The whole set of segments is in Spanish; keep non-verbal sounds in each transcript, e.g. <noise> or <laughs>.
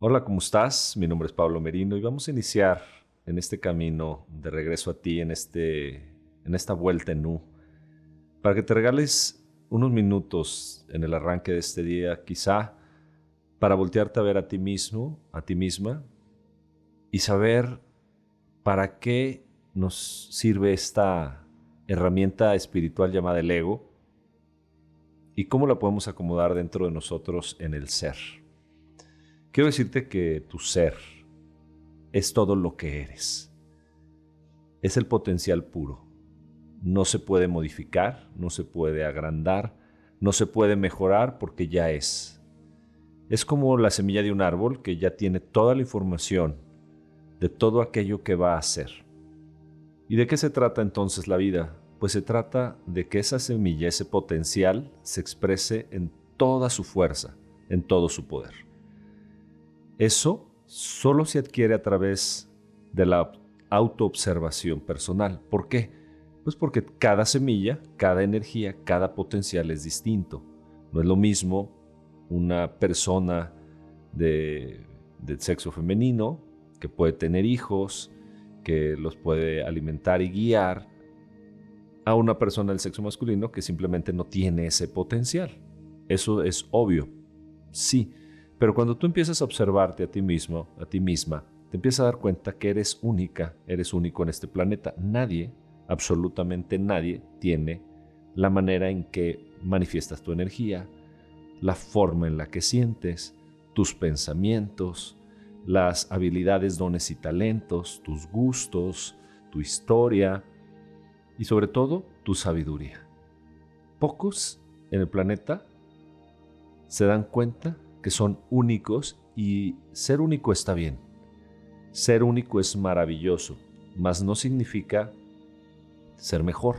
Hola, ¿cómo estás? Mi nombre es Pablo Merino y vamos a iniciar en este camino de regreso a ti, en, este, en esta vuelta en U, para que te regales unos minutos en el arranque de este día, quizá para voltearte a ver a ti mismo, a ti misma, y saber para qué nos sirve esta herramienta espiritual llamada el ego y cómo la podemos acomodar dentro de nosotros en el ser. Quiero decirte que tu ser es todo lo que eres. Es el potencial puro. No se puede modificar, no se puede agrandar, no se puede mejorar porque ya es. Es como la semilla de un árbol que ya tiene toda la información de todo aquello que va a hacer. ¿Y de qué se trata entonces la vida? Pues se trata de que esa semilla, ese potencial, se exprese en toda su fuerza, en todo su poder. Eso solo se adquiere a través de la autoobservación personal. ¿Por qué? Pues porque cada semilla, cada energía, cada potencial es distinto. No es lo mismo una persona de, del sexo femenino que puede tener hijos, que los puede alimentar y guiar, a una persona del sexo masculino que simplemente no tiene ese potencial. Eso es obvio. Sí, pero cuando tú empiezas a observarte a ti mismo, a ti misma, te empiezas a dar cuenta que eres única, eres único en este planeta. Nadie, absolutamente nadie, tiene la manera en que manifiestas tu energía, la forma en la que sientes, tus pensamientos, las habilidades, dones y talentos, tus gustos, tu historia y sobre todo tu sabiduría. Pocos en el planeta se dan cuenta que son únicos y ser único está bien. Ser único es maravilloso, mas no significa ser mejor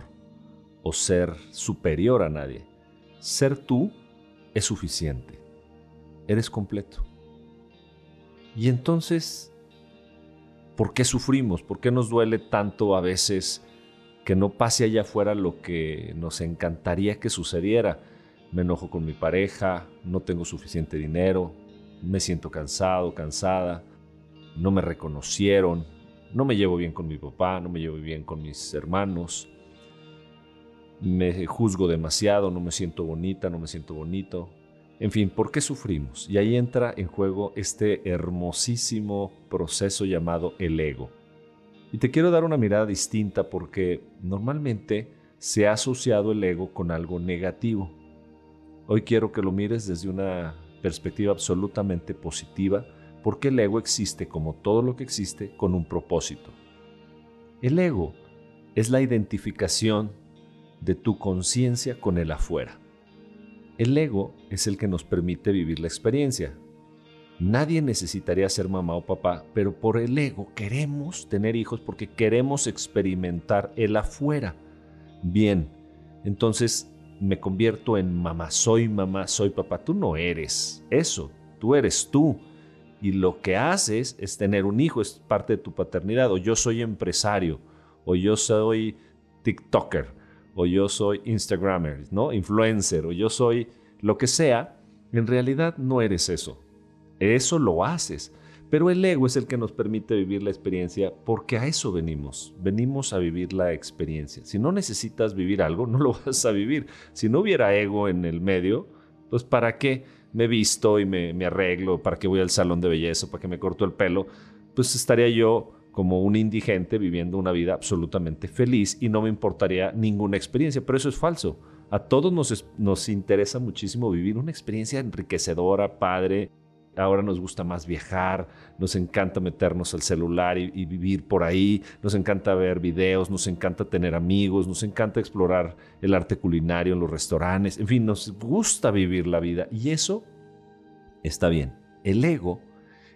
o ser superior a nadie. Ser tú es suficiente. Eres completo. Y entonces, ¿por qué sufrimos? ¿Por qué nos duele tanto a veces que no pase allá afuera lo que nos encantaría que sucediera? Me enojo con mi pareja, no tengo suficiente dinero, me siento cansado, cansada, no me reconocieron, no me llevo bien con mi papá, no me llevo bien con mis hermanos, me juzgo demasiado, no me siento bonita, no me siento bonito. En fin, ¿por qué sufrimos? Y ahí entra en juego este hermosísimo proceso llamado el ego. Y te quiero dar una mirada distinta porque normalmente se ha asociado el ego con algo negativo. Hoy quiero que lo mires desde una perspectiva absolutamente positiva, porque el ego existe como todo lo que existe con un propósito. El ego es la identificación de tu conciencia con el afuera. El ego es el que nos permite vivir la experiencia. Nadie necesitaría ser mamá o papá, pero por el ego queremos tener hijos porque queremos experimentar el afuera. Bien, entonces me convierto en mamá, soy mamá, soy papá. Tú no eres eso, tú eres tú. Y lo que haces es tener un hijo, es parte de tu paternidad. O yo soy empresario, o yo soy TikToker, o yo soy Instagramer, ¿no? Influencer, o yo soy lo que sea. En realidad no eres eso. Eso lo haces. Pero el ego es el que nos permite vivir la experiencia porque a eso venimos. Venimos a vivir la experiencia. Si no necesitas vivir algo, no lo <laughs> vas a vivir. Si no hubiera ego en el medio, pues ¿para qué me visto y me, arreglo? ¿Para qué voy al salón de belleza? ¿Para qué me corto el pelo? Pues estaría yo como un indigente viviendo una vida absolutamente feliz y no me importaría ninguna experiencia. Pero eso es falso. A todos nos, nos interesa muchísimo vivir una experiencia enriquecedora, padre, ahora nos gusta más viajar, nos encanta meternos al celular y, vivir por ahí, nos encanta ver videos, nos encanta tener amigos, nos encanta explorar el arte culinario en los restaurantes, en fin, nos gusta vivir la vida y eso está bien. El ego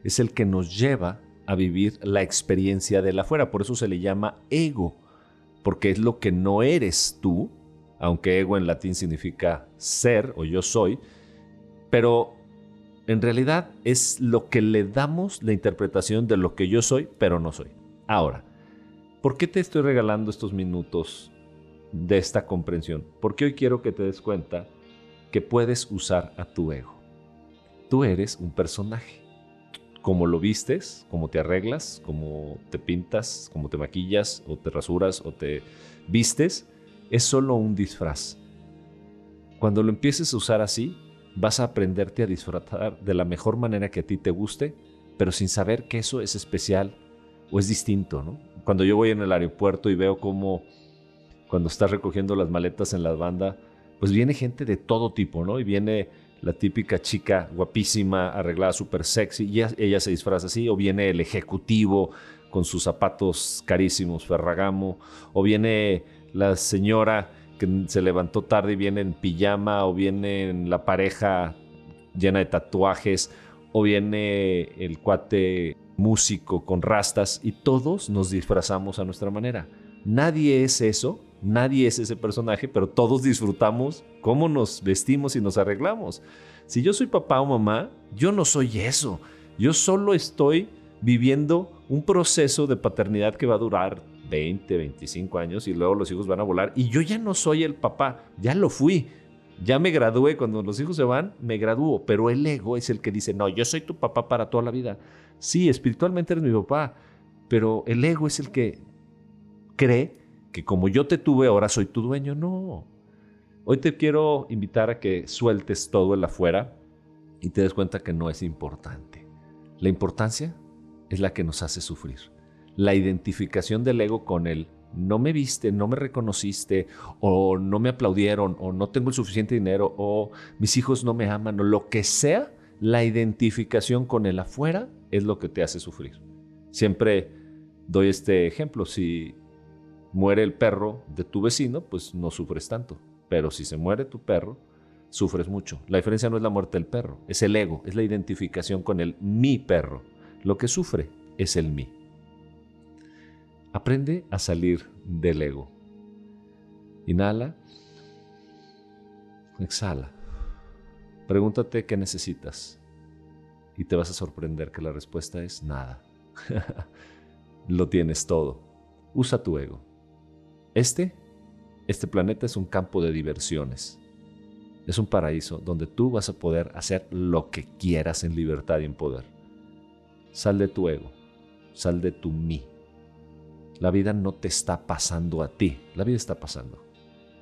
es el que nos lleva a vivir la experiencia de la afuera, por eso se le llama ego, porque es lo que no eres tú, aunque ego en latín significa ser o yo soy, pero en realidad es lo que le damos la interpretación de lo que yo soy, pero no soy. Ahora, ¿por qué te estoy regalando estos minutos de esta comprensión? Porque hoy quiero que te des cuenta que puedes usar a tu ego. Tú eres un personaje. cómo lo vistes, cómo te arreglas, cómo te pintas, cómo te maquillas o te rasuras o te vistes, es solo un disfraz. Cuando lo empieces a usar así, vas a aprenderte a disfrutar de la mejor manera que a ti te guste, pero sin saber que eso es especial o es distinto, ¿no? Cuando yo voy en el aeropuerto y veo cómo cuando estás recogiendo las maletas en la banda, pues viene gente de todo tipo, ¿no? Y viene la típica chica guapísima, arreglada súper sexy, y ella, se disfraza así, o viene el ejecutivo con sus zapatos carísimos, Ferragamo, o viene la señora que se levantó tarde y viene en pijama, o viene la pareja llena de tatuajes, o viene el cuate músico con rastas, y todos nos disfrazamos a nuestra manera. Nadie es eso, nadie es ese personaje, pero todos disfrutamos cómo nos vestimos y nos arreglamos. Si yo soy papá o mamá, yo no soy eso. Yo solo estoy viviendo un proceso de paternidad que va a durar 20, 25 años y luego los hijos van a volar. Y yo ya no soy el papá, ya lo fui. Ya me gradué, cuando los hijos se van, me gradúo, pero el ego es el que dice, no, yo soy tu papá para toda la vida. Sí, espiritualmente eres mi papá, pero el ego es el que cree que como yo te tuve, ahora soy tu dueño. No. Hoy te quiero invitar a que sueltes todo el afuera y te des cuenta que no es importante. La importancia es la que nos hace sufrir. La identificación del ego con el no me viste, no me reconociste, o no me aplaudieron, o no tengo el suficiente dinero, o mis hijos no me aman, o lo que sea, la identificación con el afuera es lo que te hace sufrir. Siempre doy este ejemplo. Si muere el perro de tu vecino, pues no sufres tanto. Pero si se muere tu perro, sufres mucho. La diferencia no es la muerte del perro, es el ego, es la identificación con el mi perro. Lo que sufre es el mí. Aprende a salir del ego. Inhala. Exhala. Pregúntate qué necesitas. Y te vas a sorprender que la respuesta es nada. <laughs> Lo tienes todo. Usa tu ego. Este, este planeta es un campo de diversiones. Es un paraíso donde tú vas a poder hacer lo que quieras en libertad y en poder. Sal de tu ego, sal de tu mí. La vida no te está pasando a ti, la vida está pasando.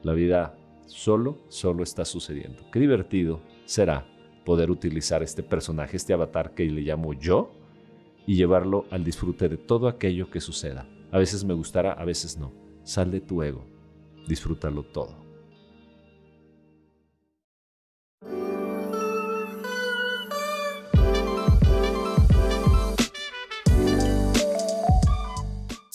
La vida solo, solo está sucediendo. Qué divertido será poder utilizar este personaje, este avatar que le llamo yo, y llevarlo al disfrute de todo aquello que suceda. A veces me gustará, a veces no. Sal de tu ego, disfrútalo todo.